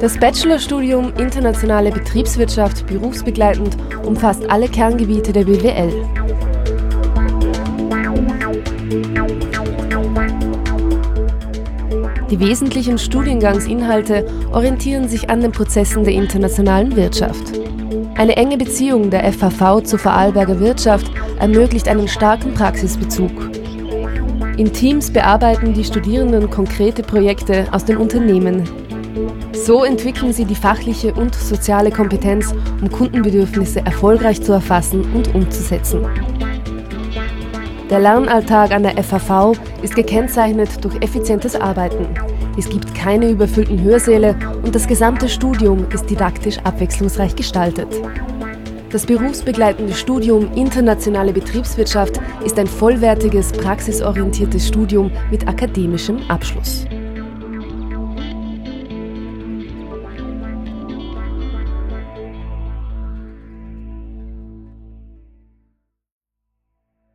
Das Bachelorstudium Internationale Betriebswirtschaft berufsbegleitend umfasst alle Kerngebiete der BWL. Die wesentlichen Studiengangsinhalte orientieren sich an den Prozessen der internationalen Wirtschaft. Eine enge Beziehung der FHV zur Vorarlberger Wirtschaft ermöglicht einen starken Praxisbezug. In Teams bearbeiten die Studierenden konkrete Projekte aus den Unternehmen so entwickeln sie die fachliche und soziale Kompetenz, um Kundenbedürfnisse erfolgreich zu erfassen und umzusetzen. Der Lernalltag an der FAV ist gekennzeichnet durch effizientes Arbeiten. Es gibt keine überfüllten Hörsäle und das gesamte Studium ist didaktisch abwechslungsreich gestaltet. Das berufsbegleitende Studium Internationale Betriebswirtschaft ist ein vollwertiges, praxisorientiertes Studium mit akademischem Abschluss.